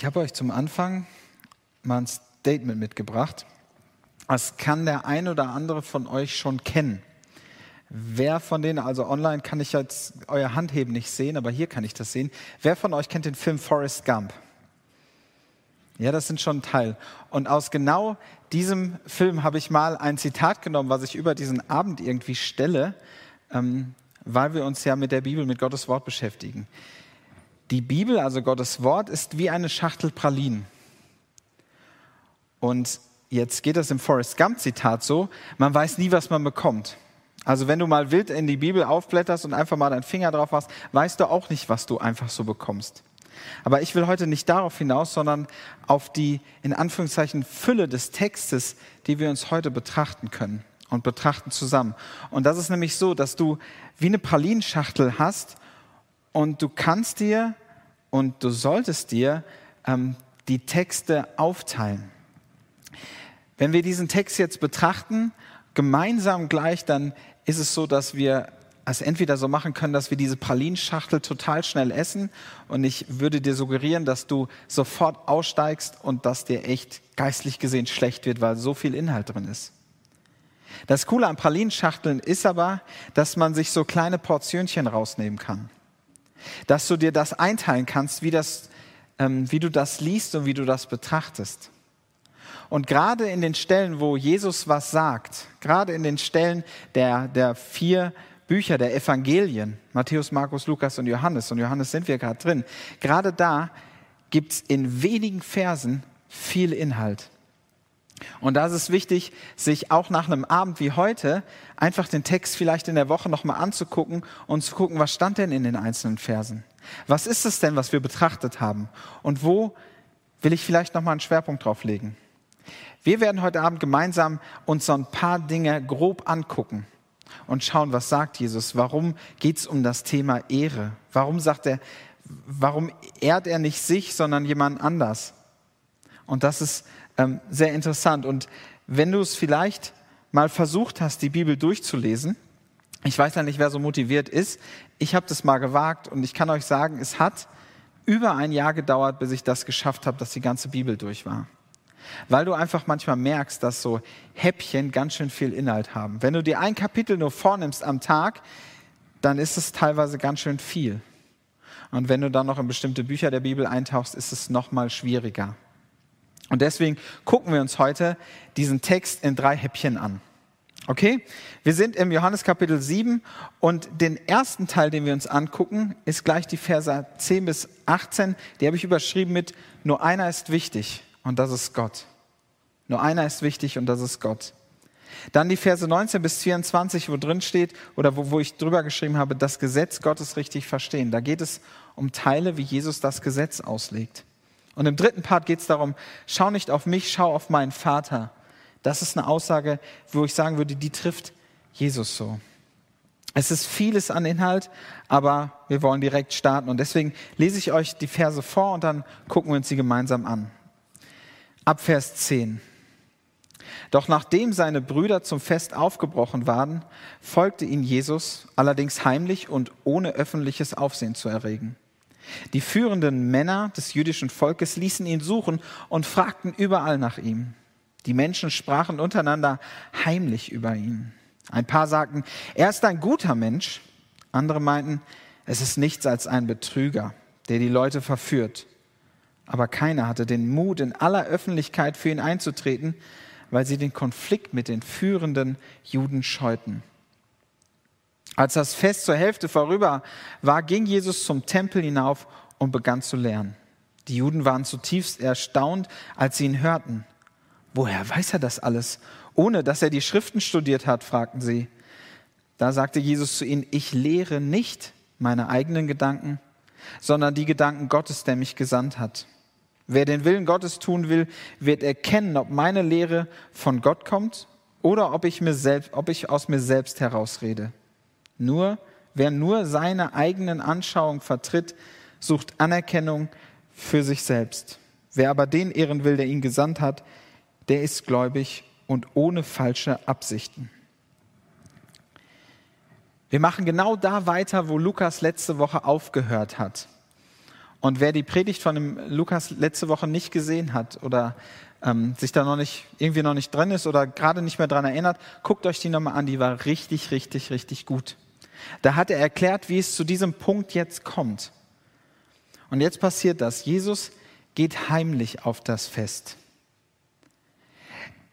Ich habe euch zum Anfang mal ein Statement mitgebracht. Das kann der ein oder andere von euch schon kennen. Wer von denen, also online kann ich jetzt euer Handheben nicht sehen, aber hier kann ich das sehen. Wer von euch kennt den Film Forrest Gump? Ja, das sind schon ein Teil. Und aus genau diesem Film habe ich mal ein Zitat genommen, was ich über diesen Abend irgendwie stelle, ähm, weil wir uns ja mit der Bibel, mit Gottes Wort beschäftigen. Die Bibel, also Gottes Wort, ist wie eine Schachtel Pralinen. Und jetzt geht das im Forrest Gump-Zitat so, man weiß nie, was man bekommt. Also wenn du mal wild in die Bibel aufblätterst und einfach mal deinen Finger drauf machst, weißt du auch nicht, was du einfach so bekommst. Aber ich will heute nicht darauf hinaus, sondern auf die in Anführungszeichen Fülle des Textes, die wir uns heute betrachten können und betrachten zusammen. Und das ist nämlich so, dass du wie eine Pralinschachtel hast und du kannst dir und du solltest dir ähm, die Texte aufteilen. Wenn wir diesen Text jetzt betrachten, gemeinsam gleich, dann ist es so, dass wir es entweder so machen können, dass wir diese Pralinschachtel total schnell essen und ich würde dir suggerieren, dass du sofort aussteigst und dass dir echt geistlich gesehen schlecht wird, weil so viel Inhalt drin ist. Das Coole an Pralinschachteln ist aber, dass man sich so kleine Portionchen rausnehmen kann dass du dir das einteilen kannst, wie, das, ähm, wie du das liest und wie du das betrachtest. Und gerade in den Stellen, wo Jesus was sagt, gerade in den Stellen der, der vier Bücher der Evangelien, Matthäus, Markus, Lukas und Johannes, und Johannes sind wir gerade drin, gerade da gibt es in wenigen Versen viel Inhalt. Und da ist es wichtig, sich auch nach einem Abend wie heute einfach den Text vielleicht in der Woche nochmal anzugucken und zu gucken, was stand denn in den einzelnen Versen? Was ist es denn, was wir betrachtet haben? Und wo will ich vielleicht nochmal einen Schwerpunkt drauf legen? Wir werden heute Abend gemeinsam uns so ein paar Dinge grob angucken und schauen, was sagt Jesus? Warum geht es um das Thema Ehre? Warum sagt er, warum ehrt er nicht sich, sondern jemand anders? Und das ist ähm, sehr interessant. Und wenn du es vielleicht mal versucht hast, die Bibel durchzulesen, ich weiß ja nicht, wer so motiviert ist, ich habe das mal gewagt und ich kann euch sagen, es hat über ein Jahr gedauert, bis ich das geschafft habe, dass die ganze Bibel durch war. Weil du einfach manchmal merkst, dass so Häppchen ganz schön viel Inhalt haben. Wenn du dir ein Kapitel nur vornimmst am Tag, dann ist es teilweise ganz schön viel. Und wenn du dann noch in bestimmte Bücher der Bibel eintauchst, ist es noch mal schwieriger. Und deswegen gucken wir uns heute diesen Text in drei Häppchen an. Okay? Wir sind im Johannes Kapitel 7 und den ersten Teil, den wir uns angucken, ist gleich die Verse 10 bis 18. Die habe ich überschrieben mit Nur einer ist wichtig und das ist Gott. Nur einer ist wichtig und das ist Gott. Dann die Verse 19 bis 24, wo drin steht, oder wo, wo ich drüber geschrieben habe, das Gesetz Gottes richtig verstehen. Da geht es um Teile, wie Jesus das Gesetz auslegt. Und im dritten Part geht es darum, schau nicht auf mich, schau auf meinen Vater. Das ist eine Aussage, wo ich sagen würde, die trifft Jesus so. Es ist vieles an Inhalt, aber wir wollen direkt starten. Und deswegen lese ich euch die Verse vor und dann gucken wir uns sie gemeinsam an. Ab Vers 10. Doch nachdem seine Brüder zum Fest aufgebrochen waren, folgte ihnen Jesus, allerdings heimlich und ohne öffentliches Aufsehen zu erregen. Die führenden Männer des jüdischen Volkes ließen ihn suchen und fragten überall nach ihm. Die Menschen sprachen untereinander heimlich über ihn. Ein paar sagten, er ist ein guter Mensch. Andere meinten, es ist nichts als ein Betrüger, der die Leute verführt. Aber keiner hatte den Mut, in aller Öffentlichkeit für ihn einzutreten, weil sie den Konflikt mit den führenden Juden scheuten. Als das Fest zur Hälfte vorüber war, ging Jesus zum Tempel hinauf und begann zu lernen. Die Juden waren zutiefst erstaunt, als sie ihn hörten. Woher weiß er das alles? Ohne dass er die Schriften studiert hat, fragten sie. Da sagte Jesus zu ihnen, ich lehre nicht meine eigenen Gedanken, sondern die Gedanken Gottes, der mich gesandt hat. Wer den Willen Gottes tun will, wird erkennen, ob meine Lehre von Gott kommt oder ob ich, mir selbst, ob ich aus mir selbst herausrede. Nur wer nur seine eigenen Anschauungen vertritt, sucht Anerkennung für sich selbst. Wer aber den ehren will, der ihn gesandt hat, der ist gläubig und ohne falsche Absichten. Wir machen genau da weiter, wo Lukas letzte Woche aufgehört hat. Und wer die Predigt von dem Lukas letzte Woche nicht gesehen hat oder ähm, sich da noch nicht, irgendwie noch nicht drin ist oder gerade nicht mehr dran erinnert, guckt euch die nochmal an, die war richtig, richtig, richtig gut. Da hat er erklärt, wie es zu diesem Punkt jetzt kommt. Und jetzt passiert das. Jesus geht heimlich auf das Fest.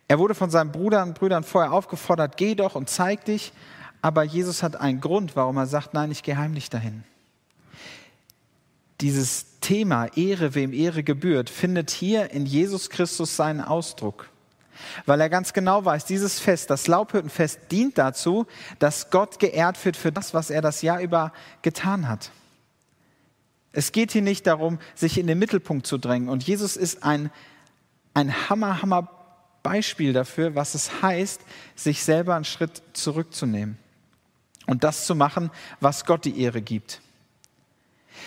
Er wurde von seinen Brüdern, Brüdern vorher aufgefordert, geh doch und zeig dich. Aber Jesus hat einen Grund, warum er sagt, nein, ich gehe heimlich dahin. Dieses Thema Ehre, wem Ehre gebührt, findet hier in Jesus Christus seinen Ausdruck. Weil er ganz genau weiß, dieses Fest, das Laubhüttenfest, dient dazu, dass Gott geehrt wird für das, was er das Jahr über getan hat. Es geht hier nicht darum, sich in den Mittelpunkt zu drängen. Und Jesus ist ein, ein Hammer, Hammer Beispiel dafür, was es heißt, sich selber einen Schritt zurückzunehmen und das zu machen, was Gott die Ehre gibt.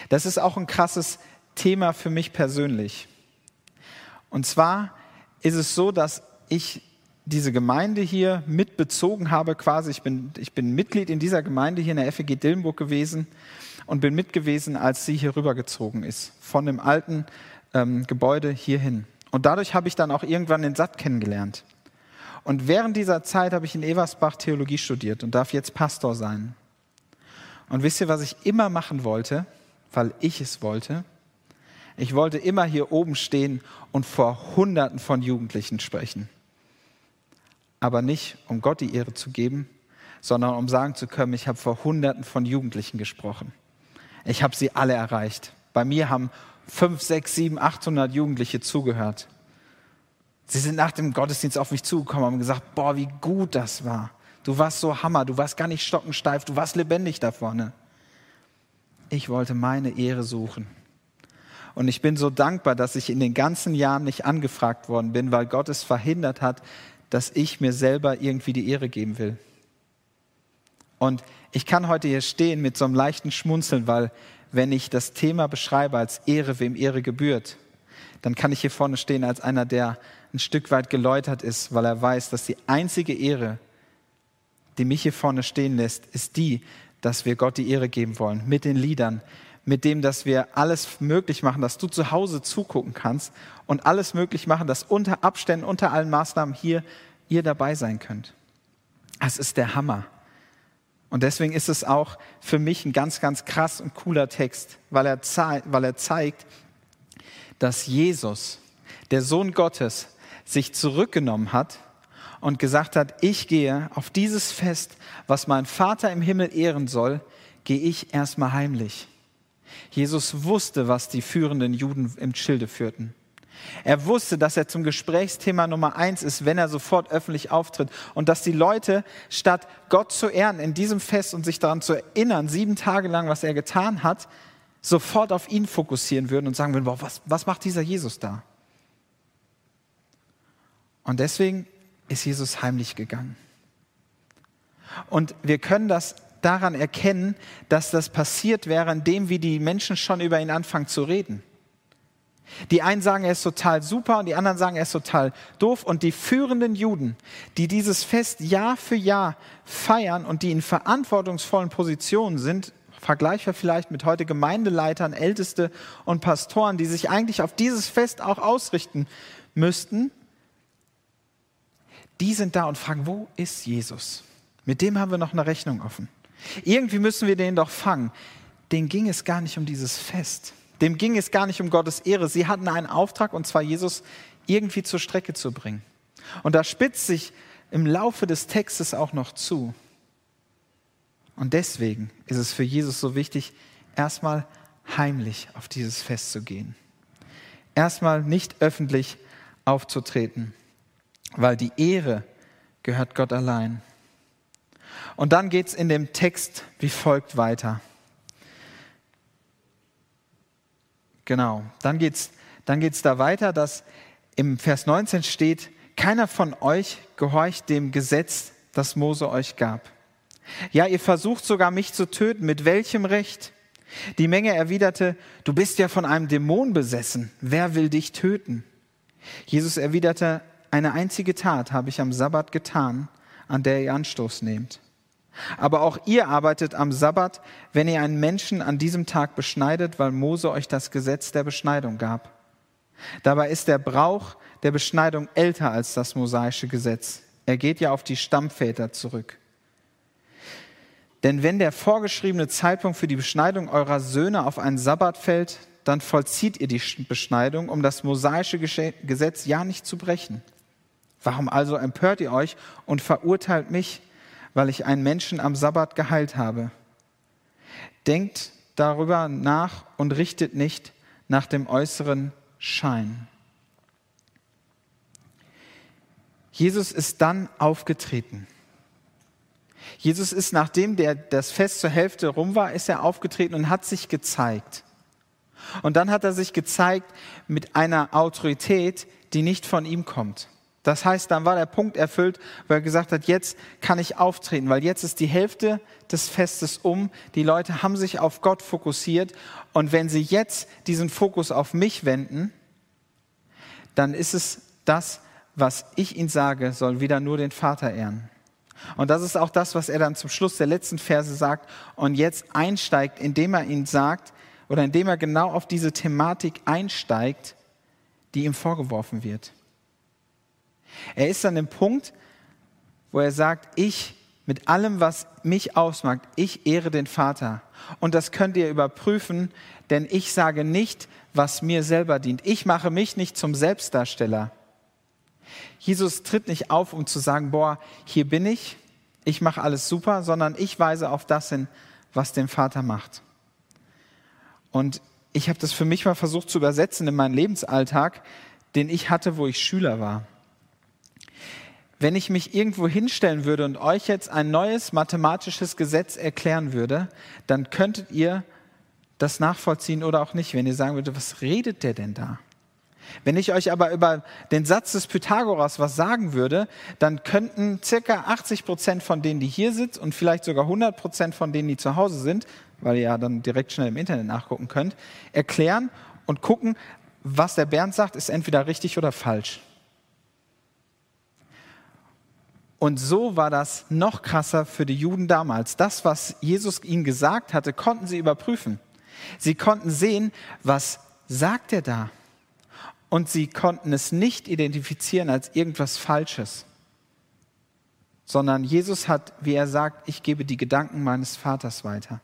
Das ist auch ein krasses Thema für mich persönlich. Und zwar ist es so, dass ich diese Gemeinde hier mitbezogen habe quasi. Ich bin, ich bin Mitglied in dieser Gemeinde hier in der FEG Dillenburg gewesen und bin mit gewesen, als sie hier rübergezogen ist, von dem alten ähm, Gebäude hierhin. Und dadurch habe ich dann auch irgendwann den Satt kennengelernt. Und während dieser Zeit habe ich in Eversbach Theologie studiert und darf jetzt Pastor sein. Und wisst ihr, was ich immer machen wollte, weil ich es wollte? Ich wollte immer hier oben stehen und vor Hunderten von Jugendlichen sprechen. Aber nicht, um Gott die Ehre zu geben, sondern um sagen zu können, ich habe vor Hunderten von Jugendlichen gesprochen. Ich habe sie alle erreicht. Bei mir haben fünf, sechs, sieben, 800 Jugendliche zugehört. Sie sind nach dem Gottesdienst auf mich zugekommen und haben gesagt, boah, wie gut das war. Du warst so Hammer, du warst gar nicht stockensteif, du warst lebendig da vorne. Ich wollte meine Ehre suchen. Und ich bin so dankbar, dass ich in den ganzen Jahren nicht angefragt worden bin, weil Gott es verhindert hat, dass ich mir selber irgendwie die Ehre geben will. Und ich kann heute hier stehen mit so einem leichten Schmunzeln, weil wenn ich das Thema beschreibe als Ehre, wem Ehre gebührt, dann kann ich hier vorne stehen als einer, der ein Stück weit geläutert ist, weil er weiß, dass die einzige Ehre, die mich hier vorne stehen lässt, ist die, dass wir Gott die Ehre geben wollen, mit den Liedern, mit dem, dass wir alles möglich machen, dass du zu Hause zugucken kannst und alles möglich machen, dass unter Abständen, unter allen Maßnahmen hier ihr dabei sein könnt. Das ist der Hammer. Und deswegen ist es auch für mich ein ganz, ganz krass und cooler Text, weil er, weil er zeigt, dass Jesus, der Sohn Gottes, sich zurückgenommen hat und gesagt hat, ich gehe auf dieses Fest, was mein Vater im Himmel ehren soll, gehe ich erstmal heimlich. Jesus wusste, was die führenden Juden im Schilde führten. Er wusste, dass er zum Gesprächsthema Nummer eins ist, wenn er sofort öffentlich auftritt. Und dass die Leute, statt Gott zu ehren in diesem Fest und sich daran zu erinnern, sieben Tage lang, was er getan hat, sofort auf ihn fokussieren würden und sagen würden, boah, was, was macht dieser Jesus da? Und deswegen ist Jesus heimlich gegangen. Und wir können das daran erkennen, dass das passiert wäre, indem wie die Menschen schon über ihn anfangen zu reden. Die einen sagen, er ist total super und die anderen sagen, er ist total doof. Und die führenden Juden, die dieses Fest Jahr für Jahr feiern und die in verantwortungsvollen Positionen sind, vergleichbar vielleicht mit heute Gemeindeleitern, Älteste und Pastoren, die sich eigentlich auf dieses Fest auch ausrichten müssten, die sind da und fragen, wo ist Jesus? Mit dem haben wir noch eine Rechnung offen. Irgendwie müssen wir den doch fangen. Den ging es gar nicht um dieses Fest. Dem ging es gar nicht um Gottes Ehre. Sie hatten einen Auftrag, und zwar Jesus irgendwie zur Strecke zu bringen. Und da spitzt sich im Laufe des Textes auch noch zu. Und deswegen ist es für Jesus so wichtig, erstmal heimlich auf dieses Fest zu gehen. Erstmal nicht öffentlich aufzutreten, weil die Ehre gehört Gott allein. Und dann geht es in dem Text wie folgt weiter. Genau. Dann geht's, dann geht's da weiter, dass im Vers 19 steht, keiner von euch gehorcht dem Gesetz, das Mose euch gab. Ja, ihr versucht sogar mich zu töten. Mit welchem Recht? Die Menge erwiderte, du bist ja von einem Dämon besessen. Wer will dich töten? Jesus erwiderte, eine einzige Tat habe ich am Sabbat getan, an der ihr Anstoß nehmt. Aber auch ihr arbeitet am Sabbat, wenn ihr einen Menschen an diesem Tag beschneidet, weil Mose euch das Gesetz der Beschneidung gab. Dabei ist der Brauch der Beschneidung älter als das mosaische Gesetz. Er geht ja auf die Stammväter zurück. Denn wenn der vorgeschriebene Zeitpunkt für die Beschneidung eurer Söhne auf einen Sabbat fällt, dann vollzieht ihr die Beschneidung, um das mosaische Gesetz ja nicht zu brechen. Warum also empört ihr euch und verurteilt mich, weil ich einen Menschen am Sabbat geheilt habe? Denkt darüber nach und richtet nicht nach dem äußeren Schein. Jesus ist dann aufgetreten. Jesus ist, nachdem der, das Fest zur Hälfte rum war, ist er aufgetreten und hat sich gezeigt. Und dann hat er sich gezeigt mit einer Autorität, die nicht von ihm kommt. Das heißt, dann war der Punkt erfüllt, wo er gesagt hat, jetzt kann ich auftreten, weil jetzt ist die Hälfte des Festes um. Die Leute haben sich auf Gott fokussiert. Und wenn sie jetzt diesen Fokus auf mich wenden, dann ist es das, was ich ihnen sage, soll wieder nur den Vater ehren. Und das ist auch das, was er dann zum Schluss der letzten Verse sagt und jetzt einsteigt, indem er ihnen sagt, oder indem er genau auf diese Thematik einsteigt, die ihm vorgeworfen wird. Er ist an dem Punkt, wo er sagt, ich mit allem, was mich ausmacht, ich ehre den Vater. Und das könnt ihr überprüfen, denn ich sage nicht, was mir selber dient. Ich mache mich nicht zum Selbstdarsteller. Jesus tritt nicht auf, um zu sagen, boah, hier bin ich, ich mache alles super, sondern ich weise auf das hin, was den Vater macht. Und ich habe das für mich mal versucht zu übersetzen in meinen Lebensalltag, den ich hatte, wo ich Schüler war. Wenn ich mich irgendwo hinstellen würde und euch jetzt ein neues mathematisches Gesetz erklären würde, dann könntet ihr das nachvollziehen oder auch nicht, wenn ihr sagen würdet, was redet der denn da? Wenn ich euch aber über den Satz des Pythagoras was sagen würde, dann könnten circa 80 Prozent von denen, die hier sitzen und vielleicht sogar 100 Prozent von denen, die zu Hause sind, weil ihr ja dann direkt schnell im Internet nachgucken könnt, erklären und gucken, was der Bernd sagt, ist entweder richtig oder falsch. Und so war das noch krasser für die Juden damals. Das, was Jesus ihnen gesagt hatte, konnten sie überprüfen. Sie konnten sehen, was sagt er da? Und sie konnten es nicht identifizieren als irgendwas Falsches, sondern Jesus hat, wie er sagt, ich gebe die Gedanken meines Vaters weiter.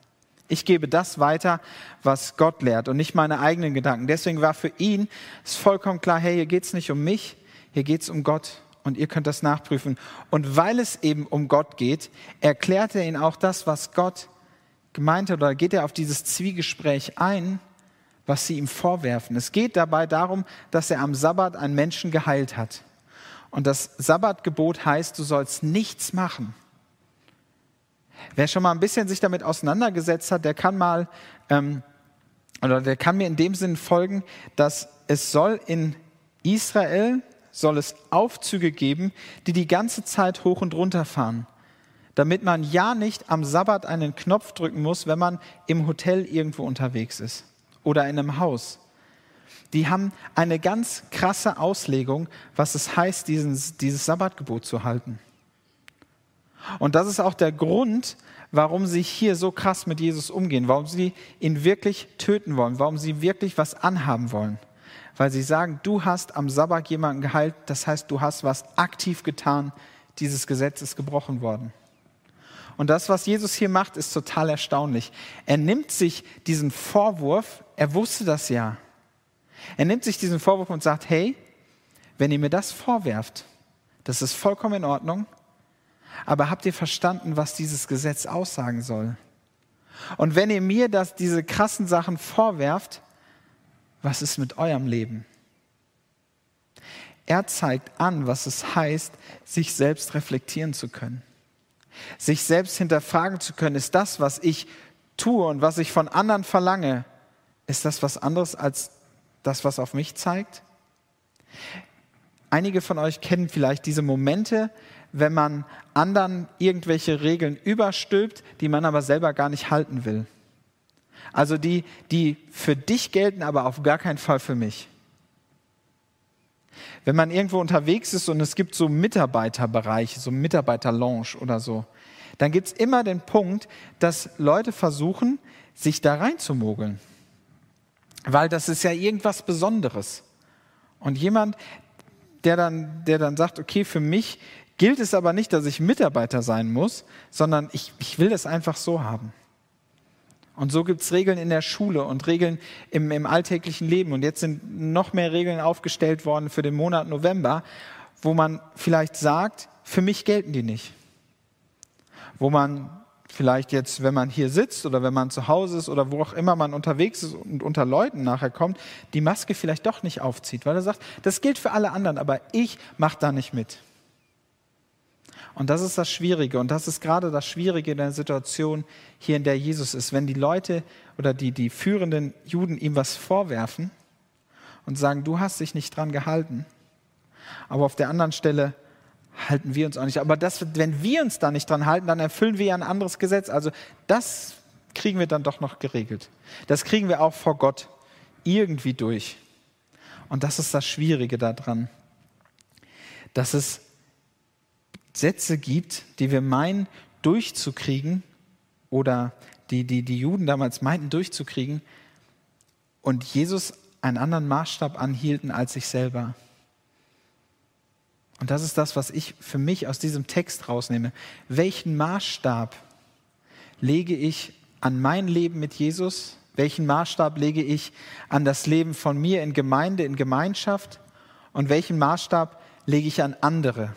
Ich gebe das weiter, was Gott lehrt und nicht meine eigenen Gedanken. Deswegen war für ihn es vollkommen klar, hey, hier geht es nicht um mich, hier geht es um Gott und ihr könnt das nachprüfen. Und weil es eben um Gott geht, erklärt er ihnen auch das, was Gott gemeint hat, oder geht er auf dieses Zwiegespräch ein, was sie ihm vorwerfen. Es geht dabei darum, dass er am Sabbat einen Menschen geheilt hat. Und das Sabbatgebot heißt, du sollst nichts machen Wer schon mal ein bisschen sich damit auseinandergesetzt hat, der kann mal, ähm, oder der kann mir in dem Sinn folgen, dass es soll in Israel, soll es Aufzüge geben, die die ganze Zeit hoch und runter fahren, damit man ja nicht am Sabbat einen Knopf drücken muss, wenn man im Hotel irgendwo unterwegs ist oder in einem Haus. Die haben eine ganz krasse Auslegung, was es heißt, diesen, dieses Sabbatgebot zu halten. Und das ist auch der Grund, warum sie hier so krass mit Jesus umgehen, warum sie ihn wirklich töten wollen, warum sie wirklich was anhaben wollen. Weil sie sagen, du hast am Sabbat jemanden geheilt, das heißt, du hast was aktiv getan, dieses Gesetz ist gebrochen worden. Und das, was Jesus hier macht, ist total erstaunlich. Er nimmt sich diesen Vorwurf, er wusste das ja. Er nimmt sich diesen Vorwurf und sagt, hey, wenn ihr mir das vorwerft, das ist vollkommen in Ordnung, aber habt ihr verstanden, was dieses Gesetz aussagen soll? Und wenn ihr mir das, diese krassen Sachen vorwerft, was ist mit eurem Leben? Er zeigt an, was es heißt, sich selbst reflektieren zu können. Sich selbst hinterfragen zu können, ist das, was ich tue und was ich von anderen verlange, ist das was anderes als das, was auf mich zeigt? Einige von euch kennen vielleicht diese Momente, wenn man anderen irgendwelche Regeln überstülpt, die man aber selber gar nicht halten will. Also die, die für dich gelten, aber auf gar keinen Fall für mich. Wenn man irgendwo unterwegs ist und es gibt so Mitarbeiterbereiche, so Mitarbeiterlounge oder so, dann gibt es immer den Punkt, dass Leute versuchen, sich da reinzumogeln. Weil das ist ja irgendwas Besonderes. Und jemand, der dann, der dann sagt, okay, für mich gilt es aber nicht, dass ich Mitarbeiter sein muss, sondern ich, ich will das einfach so haben. Und so gibt es Regeln in der Schule und Regeln im, im alltäglichen Leben. Und jetzt sind noch mehr Regeln aufgestellt worden für den Monat November, wo man vielleicht sagt, für mich gelten die nicht. Wo man vielleicht jetzt, wenn man hier sitzt oder wenn man zu Hause ist oder wo auch immer man unterwegs ist und unter Leuten nachher kommt, die Maske vielleicht doch nicht aufzieht, weil er sagt, das gilt für alle anderen, aber ich mache da nicht mit. Und das ist das Schwierige. Und das ist gerade das Schwierige in der Situation hier, in der Jesus ist. Wenn die Leute oder die, die führenden Juden ihm was vorwerfen und sagen, du hast dich nicht dran gehalten. Aber auf der anderen Stelle halten wir uns auch nicht. Aber das, wenn wir uns da nicht dran halten, dann erfüllen wir ja ein anderes Gesetz. Also das kriegen wir dann doch noch geregelt. Das kriegen wir auch vor Gott irgendwie durch. Und das ist das Schwierige daran, dass es Sätze gibt, die wir meinen durchzukriegen oder die, die die Juden damals meinten durchzukriegen und Jesus einen anderen Maßstab anhielten als sich selber. Und das ist das, was ich für mich aus diesem Text rausnehme. Welchen Maßstab lege ich an mein Leben mit Jesus? Welchen Maßstab lege ich an das Leben von mir in Gemeinde, in Gemeinschaft? Und welchen Maßstab lege ich an andere?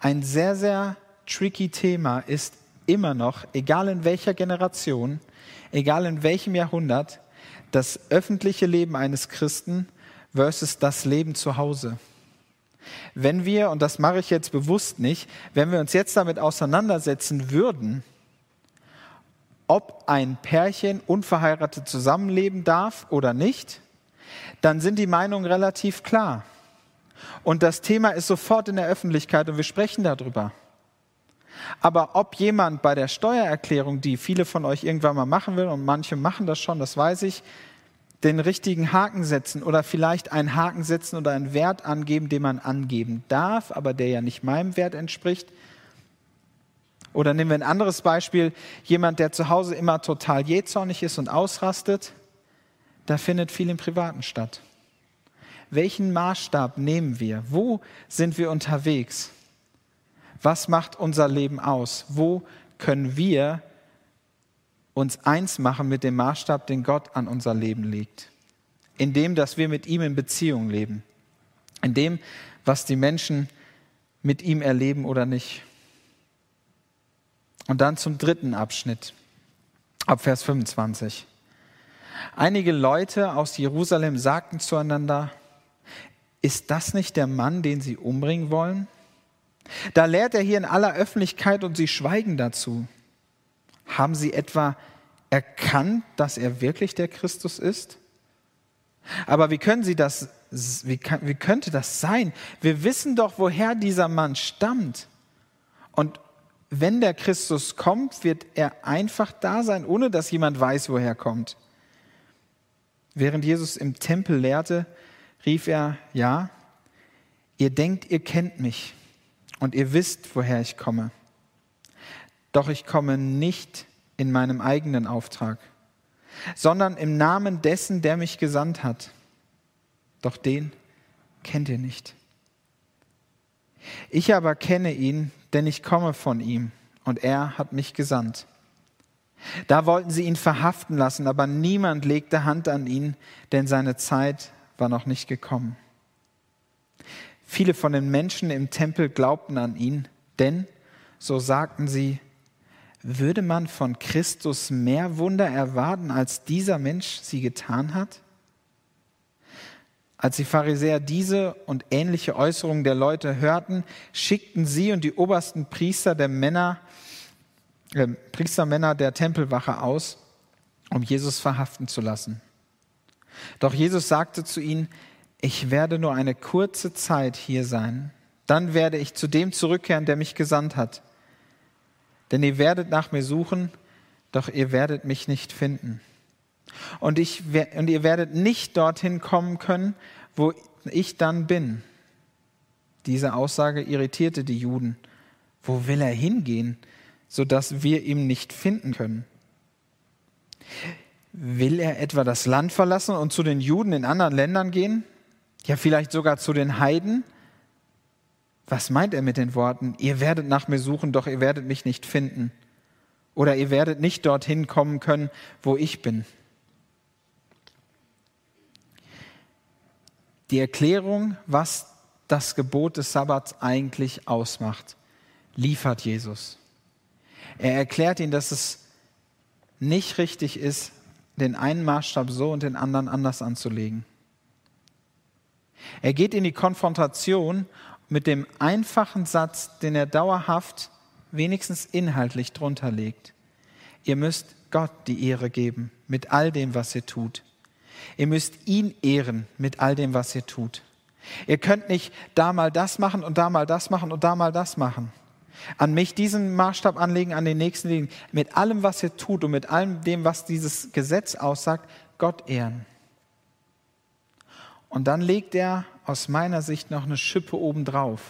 Ein sehr, sehr tricky Thema ist immer noch, egal in welcher Generation, egal in welchem Jahrhundert, das öffentliche Leben eines Christen versus das Leben zu Hause. Wenn wir, und das mache ich jetzt bewusst nicht, wenn wir uns jetzt damit auseinandersetzen würden, ob ein Pärchen unverheiratet zusammenleben darf oder nicht, dann sind die Meinungen relativ klar. Und das Thema ist sofort in der Öffentlichkeit und wir sprechen darüber. Aber ob jemand bei der Steuererklärung, die viele von euch irgendwann mal machen will, und manche machen das schon, das weiß ich, den richtigen Haken setzen oder vielleicht einen Haken setzen oder einen Wert angeben, den man angeben darf, aber der ja nicht meinem Wert entspricht. Oder nehmen wir ein anderes Beispiel, jemand, der zu Hause immer total jähzornig ist und ausrastet, da findet viel im Privaten statt. Welchen Maßstab nehmen wir? Wo sind wir unterwegs? Was macht unser Leben aus? Wo können wir uns eins machen mit dem Maßstab, den Gott an unser Leben legt? In dem, dass wir mit ihm in Beziehung leben. In dem, was die Menschen mit ihm erleben oder nicht. Und dann zum dritten Abschnitt, ab Vers 25. Einige Leute aus Jerusalem sagten zueinander, ist das nicht der Mann, den sie umbringen wollen? Da lehrt er hier in aller Öffentlichkeit und sie schweigen dazu. Haben sie etwa erkannt, dass er wirklich der Christus ist? Aber wie können sie das, wie, kann, wie könnte das sein? Wir wissen doch, woher dieser Mann stammt. Und wenn der Christus kommt, wird er einfach da sein, ohne dass jemand weiß, woher er kommt. Während Jesus im Tempel lehrte, rief er, ja, ihr denkt, ihr kennt mich und ihr wisst, woher ich komme. Doch ich komme nicht in meinem eigenen Auftrag, sondern im Namen dessen, der mich gesandt hat. Doch den kennt ihr nicht. Ich aber kenne ihn, denn ich komme von ihm und er hat mich gesandt. Da wollten sie ihn verhaften lassen, aber niemand legte Hand an ihn, denn seine Zeit war noch nicht gekommen. Viele von den Menschen im Tempel glaubten an ihn, denn, so sagten sie, würde man von Christus mehr Wunder erwarten, als dieser Mensch sie getan hat? Als die Pharisäer diese und ähnliche Äußerungen der Leute hörten, schickten sie und die obersten Priester der Männer, äh, Priestermänner der Tempelwache aus, um Jesus verhaften zu lassen. Doch Jesus sagte zu ihnen, ich werde nur eine kurze Zeit hier sein, dann werde ich zu dem zurückkehren, der mich gesandt hat. Denn ihr werdet nach mir suchen, doch ihr werdet mich nicht finden. Und, ich, und ihr werdet nicht dorthin kommen können, wo ich dann bin. Diese Aussage irritierte die Juden Wo will er hingehen, sodass wir ihn nicht finden können? Will er etwa das Land verlassen und zu den Juden in anderen Ländern gehen? Ja, vielleicht sogar zu den Heiden? Was meint er mit den Worten, ihr werdet nach mir suchen, doch ihr werdet mich nicht finden? Oder ihr werdet nicht dorthin kommen können, wo ich bin? Die Erklärung, was das Gebot des Sabbats eigentlich ausmacht, liefert Jesus. Er erklärt ihnen, dass es nicht richtig ist, den einen Maßstab so und den anderen anders anzulegen. Er geht in die Konfrontation mit dem einfachen Satz, den er dauerhaft, wenigstens inhaltlich drunter legt. Ihr müsst Gott die Ehre geben mit all dem, was ihr tut. Ihr müsst ihn ehren mit all dem, was ihr tut. Ihr könnt nicht da mal das machen und da mal das machen und da mal das machen. An mich diesen Maßstab anlegen, an den nächsten legen. Mit allem, was ihr tut und mit allem dem, was dieses Gesetz aussagt, Gott ehren. Und dann legt er aus meiner Sicht noch eine Schippe obendrauf.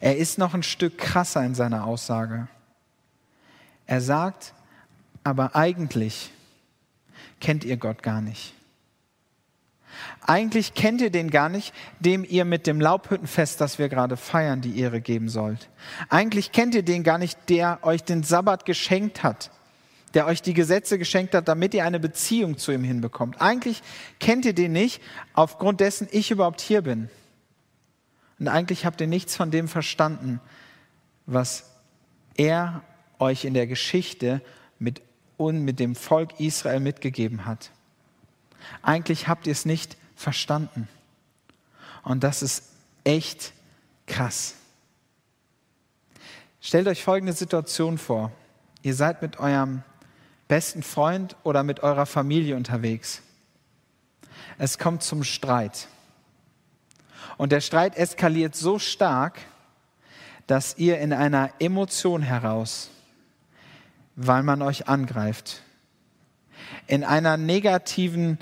Er ist noch ein Stück krasser in seiner Aussage. Er sagt, aber eigentlich kennt ihr Gott gar nicht. Eigentlich kennt ihr den gar nicht, dem ihr mit dem Laubhüttenfest, das wir gerade feiern, die Ehre geben sollt. Eigentlich kennt ihr den gar nicht, der euch den Sabbat geschenkt hat, der euch die Gesetze geschenkt hat, damit ihr eine Beziehung zu ihm hinbekommt. Eigentlich kennt ihr den nicht, aufgrund dessen ich überhaupt hier bin. Und eigentlich habt ihr nichts von dem verstanden, was er euch in der Geschichte mit, mit dem Volk Israel mitgegeben hat. Eigentlich habt ihr es nicht verstanden. Und das ist echt krass. Stellt euch folgende Situation vor. Ihr seid mit eurem besten Freund oder mit eurer Familie unterwegs. Es kommt zum Streit. Und der Streit eskaliert so stark, dass ihr in einer Emotion heraus, weil man euch angreift, in einer negativen,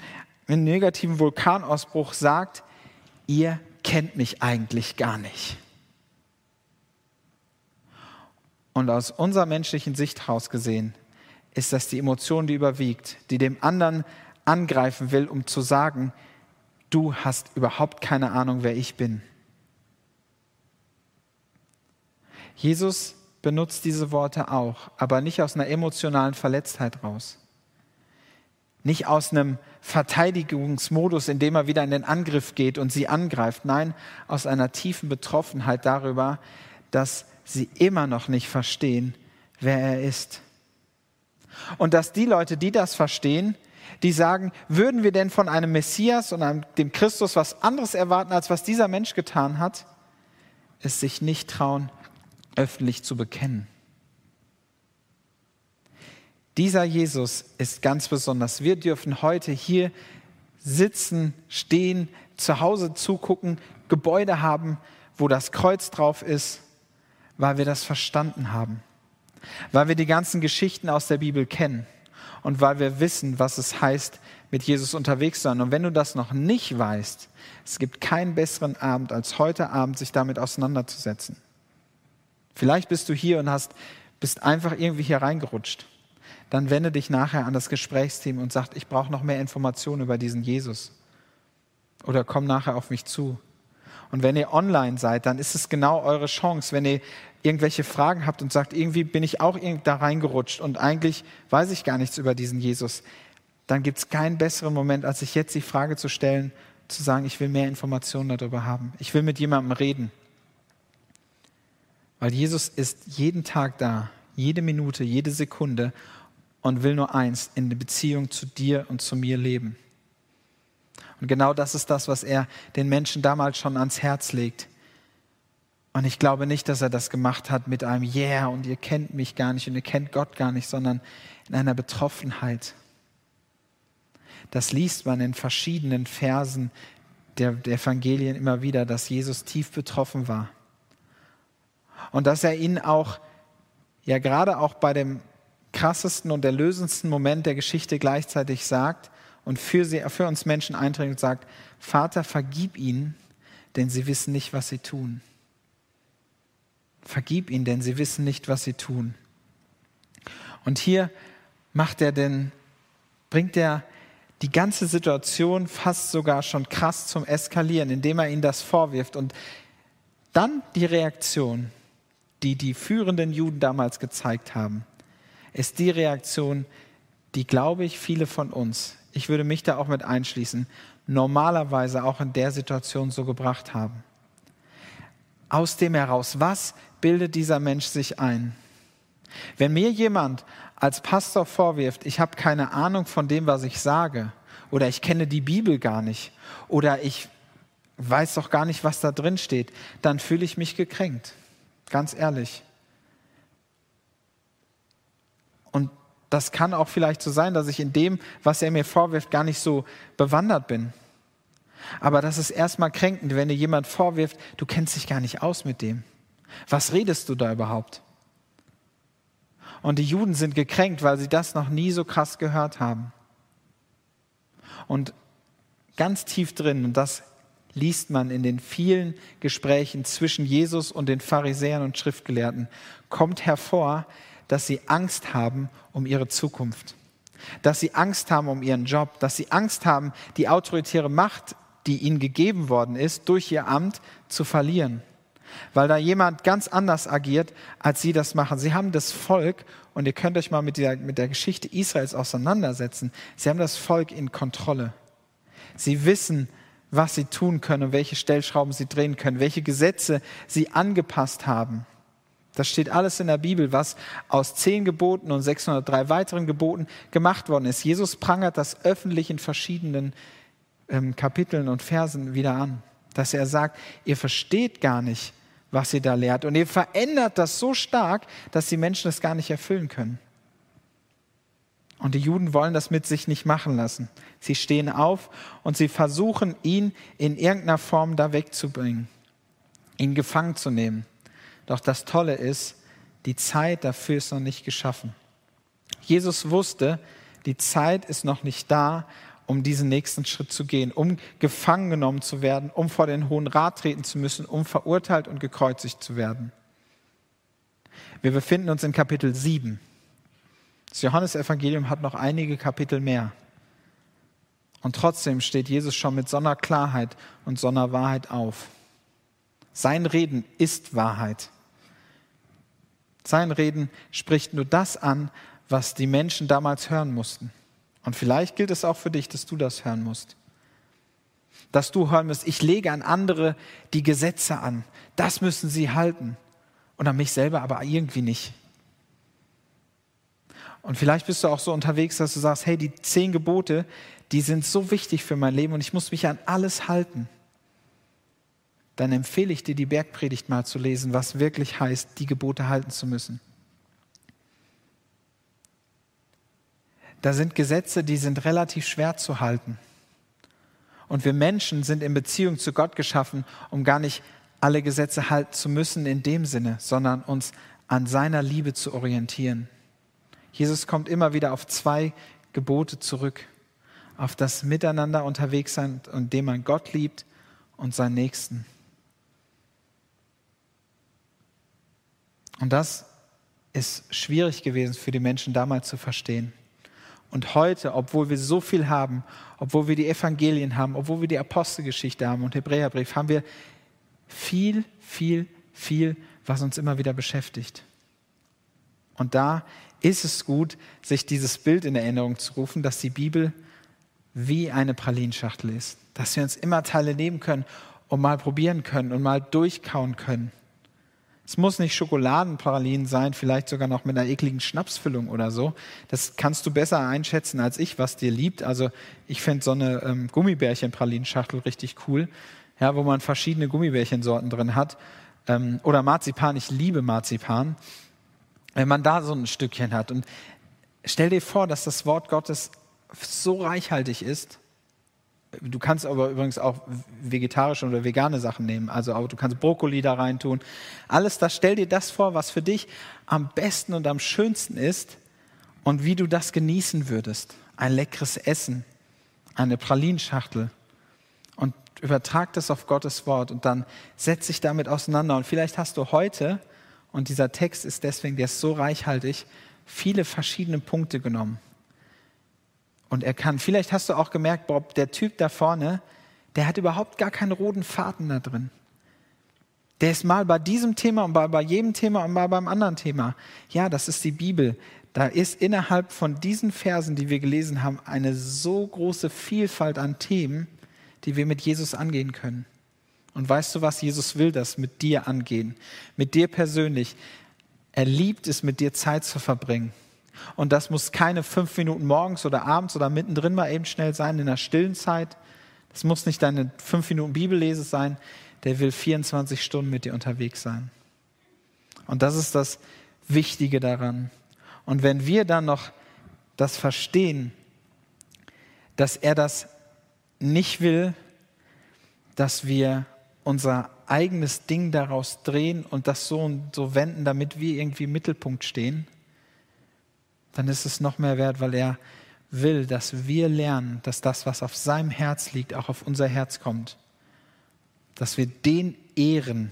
einem negativen Vulkanausbruch sagt, ihr kennt mich eigentlich gar nicht. Und aus unserer menschlichen Sicht heraus gesehen ist das die Emotion, die überwiegt, die dem anderen angreifen will, um zu sagen, du hast überhaupt keine Ahnung, wer ich bin. Jesus benutzt diese Worte auch, aber nicht aus einer emotionalen Verletztheit raus. Nicht aus einem Verteidigungsmodus, in dem er wieder in den Angriff geht und sie angreift. Nein, aus einer tiefen Betroffenheit darüber, dass sie immer noch nicht verstehen, wer er ist. Und dass die Leute, die das verstehen, die sagen, würden wir denn von einem Messias und einem, dem Christus was anderes erwarten, als was dieser Mensch getan hat, es sich nicht trauen, öffentlich zu bekennen. Dieser Jesus ist ganz besonders. Wir dürfen heute hier sitzen, stehen, zu Hause zugucken, Gebäude haben, wo das Kreuz drauf ist, weil wir das verstanden haben, weil wir die ganzen Geschichten aus der Bibel kennen und weil wir wissen, was es heißt, mit Jesus unterwegs zu sein. Und wenn du das noch nicht weißt, es gibt keinen besseren Abend als heute Abend, sich damit auseinanderzusetzen. Vielleicht bist du hier und hast, bist einfach irgendwie hier reingerutscht dann wende dich nachher an das Gesprächsteam und sag, ich brauche noch mehr Informationen über diesen Jesus. Oder komm nachher auf mich zu. Und wenn ihr online seid, dann ist es genau eure Chance, wenn ihr irgendwelche Fragen habt und sagt, irgendwie bin ich auch da reingerutscht und eigentlich weiß ich gar nichts über diesen Jesus, dann gibt es keinen besseren Moment, als sich jetzt die Frage zu stellen, zu sagen, ich will mehr Informationen darüber haben. Ich will mit jemandem reden. Weil Jesus ist jeden Tag da, jede Minute, jede Sekunde und will nur eins, in der Beziehung zu dir und zu mir leben. Und genau das ist das, was er den Menschen damals schon ans Herz legt. Und ich glaube nicht, dass er das gemacht hat mit einem Yeah und ihr kennt mich gar nicht und ihr kennt Gott gar nicht, sondern in einer Betroffenheit. Das liest man in verschiedenen Versen der, der Evangelien immer wieder, dass Jesus tief betroffen war. Und dass er ihn auch, ja gerade auch bei dem krassesten und erlösendsten Moment der Geschichte gleichzeitig sagt und für, sie, für uns Menschen einträgt und sagt, Vater, vergib ihnen, denn sie wissen nicht, was sie tun. Vergib ihnen, denn sie wissen nicht, was sie tun. Und hier macht er denn, bringt er die ganze Situation fast sogar schon krass zum Eskalieren, indem er ihnen das vorwirft. Und dann die Reaktion, die die führenden Juden damals gezeigt haben, ist die Reaktion, die, glaube ich, viele von uns, ich würde mich da auch mit einschließen, normalerweise auch in der Situation so gebracht haben. Aus dem heraus, was bildet dieser Mensch sich ein? Wenn mir jemand als Pastor vorwirft, ich habe keine Ahnung von dem, was ich sage, oder ich kenne die Bibel gar nicht, oder ich weiß doch gar nicht, was da drin steht, dann fühle ich mich gekränkt. Ganz ehrlich. Und das kann auch vielleicht so sein, dass ich in dem, was er mir vorwirft, gar nicht so bewandert bin. Aber das ist erstmal kränkend, wenn dir jemand vorwirft, du kennst dich gar nicht aus mit dem. Was redest du da überhaupt? Und die Juden sind gekränkt, weil sie das noch nie so krass gehört haben. Und ganz tief drin, und das liest man in den vielen Gesprächen zwischen Jesus und den Pharisäern und Schriftgelehrten, kommt hervor, dass sie Angst haben um ihre Zukunft, dass sie Angst haben um ihren Job, dass sie Angst haben, die autoritäre Macht, die ihnen gegeben worden ist, durch ihr Amt zu verlieren weil da jemand ganz anders agiert, als sie das machen. Sie haben das Volk, und ihr könnt euch mal mit der, mit der Geschichte Israels auseinandersetzen, sie haben das Volk in Kontrolle. Sie wissen, was sie tun können und welche Stellschrauben sie drehen können, welche Gesetze sie angepasst haben. Das steht alles in der Bibel, was aus zehn Geboten und 603 weiteren Geboten gemacht worden ist. Jesus prangert das öffentlich in verschiedenen ähm, Kapiteln und Versen wieder an, dass er sagt, ihr versteht gar nicht, was ihr da lehrt. Und ihr verändert das so stark, dass die Menschen das gar nicht erfüllen können. Und die Juden wollen das mit sich nicht machen lassen. Sie stehen auf und sie versuchen, ihn in irgendeiner Form da wegzubringen, ihn gefangen zu nehmen. Doch das Tolle ist, die Zeit dafür ist noch nicht geschaffen. Jesus wusste, die Zeit ist noch nicht da, um diesen nächsten Schritt zu gehen, um gefangen genommen zu werden, um vor den Hohen Rat treten zu müssen, um verurteilt und gekreuzigt zu werden. Wir befinden uns in Kapitel 7. Das Johannesevangelium hat noch einige Kapitel mehr. Und trotzdem steht Jesus schon mit so und so auf. Sein Reden ist Wahrheit. Sein Reden spricht nur das an, was die Menschen damals hören mussten. Und vielleicht gilt es auch für dich, dass du das hören musst. Dass du hören musst, ich lege an andere die Gesetze an. Das müssen sie halten. Und an mich selber aber irgendwie nicht. Und vielleicht bist du auch so unterwegs, dass du sagst, hey, die zehn Gebote, die sind so wichtig für mein Leben und ich muss mich an alles halten. Dann empfehle ich dir, die Bergpredigt mal zu lesen, was wirklich heißt, die Gebote halten zu müssen. da sind Gesetze, die sind relativ schwer zu halten. Und wir Menschen sind in Beziehung zu Gott geschaffen, um gar nicht alle Gesetze halten zu müssen in dem Sinne, sondern uns an seiner Liebe zu orientieren. Jesus kommt immer wieder auf zwei Gebote zurück. Auf das Miteinander unterwegs sein, indem man Gott liebt und seinen Nächsten. Und das ist schwierig gewesen für die Menschen damals zu verstehen. Und heute, obwohl wir so viel haben, obwohl wir die Evangelien haben, obwohl wir die Apostelgeschichte haben und Hebräerbrief, haben wir viel, viel, viel, was uns immer wieder beschäftigt. Und da ist es gut, sich dieses Bild in Erinnerung zu rufen, dass die Bibel wie eine Pralinschachtel ist, dass wir uns immer Teile nehmen können und mal probieren können und mal durchkauen können. Es muss nicht Schokoladenpralinen sein, vielleicht sogar noch mit einer ekligen Schnapsfüllung oder so. Das kannst du besser einschätzen als ich, was dir liebt. Also ich fände so eine ähm, Gummibärchen-Pralinenschachtel richtig cool, ja, wo man verschiedene Gummibärchensorten drin hat. Ähm, oder Marzipan, ich liebe Marzipan. Wenn man da so ein Stückchen hat. Und stell dir vor, dass das Wort Gottes so reichhaltig ist, Du kannst aber übrigens auch vegetarische oder vegane Sachen nehmen. Also auch, du kannst Brokkoli da rein tun. Alles das, stell dir das vor, was für dich am besten und am schönsten ist und wie du das genießen würdest. Ein leckeres Essen, eine Pralinschachtel. Und übertrag das auf Gottes Wort und dann setz dich damit auseinander. Und vielleicht hast du heute Und dieser Text ist deswegen, der ist so reichhaltig, viele verschiedene Punkte genommen. Und er kann, vielleicht hast du auch gemerkt, Bob, der Typ da vorne, der hat überhaupt gar keinen roten Faden da drin. Der ist mal bei diesem Thema und bei, bei jedem Thema und mal beim anderen Thema. Ja, das ist die Bibel. Da ist innerhalb von diesen Versen, die wir gelesen haben, eine so große Vielfalt an Themen, die wir mit Jesus angehen können. Und weißt du was? Jesus will das mit dir angehen, mit dir persönlich. Er liebt es, mit dir Zeit zu verbringen. Und das muss keine fünf Minuten morgens oder abends oder mittendrin mal eben schnell sein, in der stillen Zeit. Das muss nicht deine fünf Minuten Bibellese sein. Der will 24 Stunden mit dir unterwegs sein. Und das ist das Wichtige daran. Und wenn wir dann noch das verstehen, dass er das nicht will, dass wir unser eigenes Ding daraus drehen und das so und so wenden, damit wir irgendwie im Mittelpunkt stehen, dann ist es noch mehr wert, weil er will, dass wir lernen, dass das, was auf seinem Herz liegt, auch auf unser Herz kommt. Dass wir den ehren,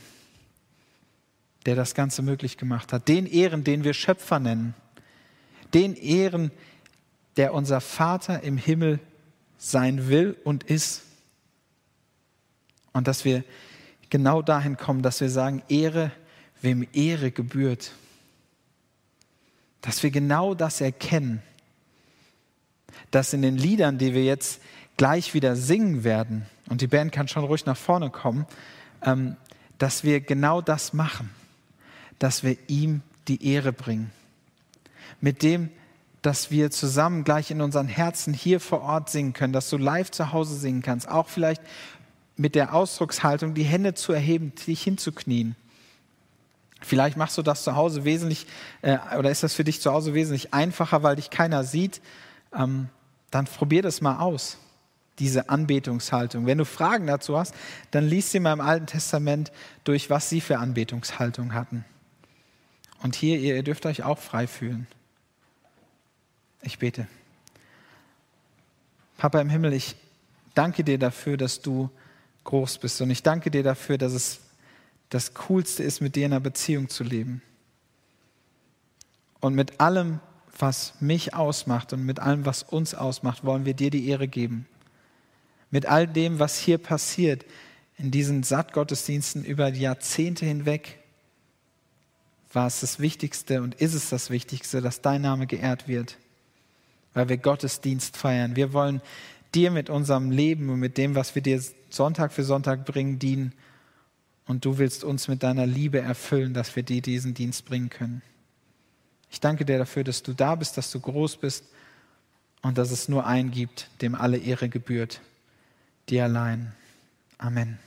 der das Ganze möglich gemacht hat. Den ehren, den wir Schöpfer nennen. Den ehren, der unser Vater im Himmel sein will und ist. Und dass wir genau dahin kommen, dass wir sagen, Ehre, wem Ehre gebührt. Dass wir genau das erkennen, dass in den Liedern, die wir jetzt gleich wieder singen werden, und die Band kann schon ruhig nach vorne kommen, ähm, dass wir genau das machen, dass wir ihm die Ehre bringen. Mit dem, dass wir zusammen gleich in unseren Herzen hier vor Ort singen können, dass du live zu Hause singen kannst, auch vielleicht mit der Ausdruckshaltung, die Hände zu erheben, dich hinzuknien. Vielleicht machst du das zu Hause wesentlich, äh, oder ist das für dich zu Hause wesentlich einfacher, weil dich keiner sieht. Ähm, dann probier das mal aus, diese Anbetungshaltung. Wenn du Fragen dazu hast, dann liest sie mal im Alten Testament durch, was sie für Anbetungshaltung hatten. Und hier, ihr, ihr dürft euch auch frei fühlen. Ich bete. Papa im Himmel, ich danke dir dafür, dass du groß bist. Und ich danke dir dafür, dass es das Coolste ist, mit dir in einer Beziehung zu leben. Und mit allem, was mich ausmacht und mit allem, was uns ausmacht, wollen wir dir die Ehre geben. Mit all dem, was hier passiert, in diesen Sattgottesdiensten über Jahrzehnte hinweg, war es das Wichtigste und ist es das Wichtigste, dass dein Name geehrt wird, weil wir Gottesdienst feiern. Wir wollen dir mit unserem Leben und mit dem, was wir dir Sonntag für Sonntag bringen, dienen. Und du willst uns mit deiner Liebe erfüllen, dass wir dir diesen Dienst bringen können. Ich danke dir dafür, dass du da bist, dass du groß bist und dass es nur einen gibt, dem alle Ehre gebührt, dir allein. Amen.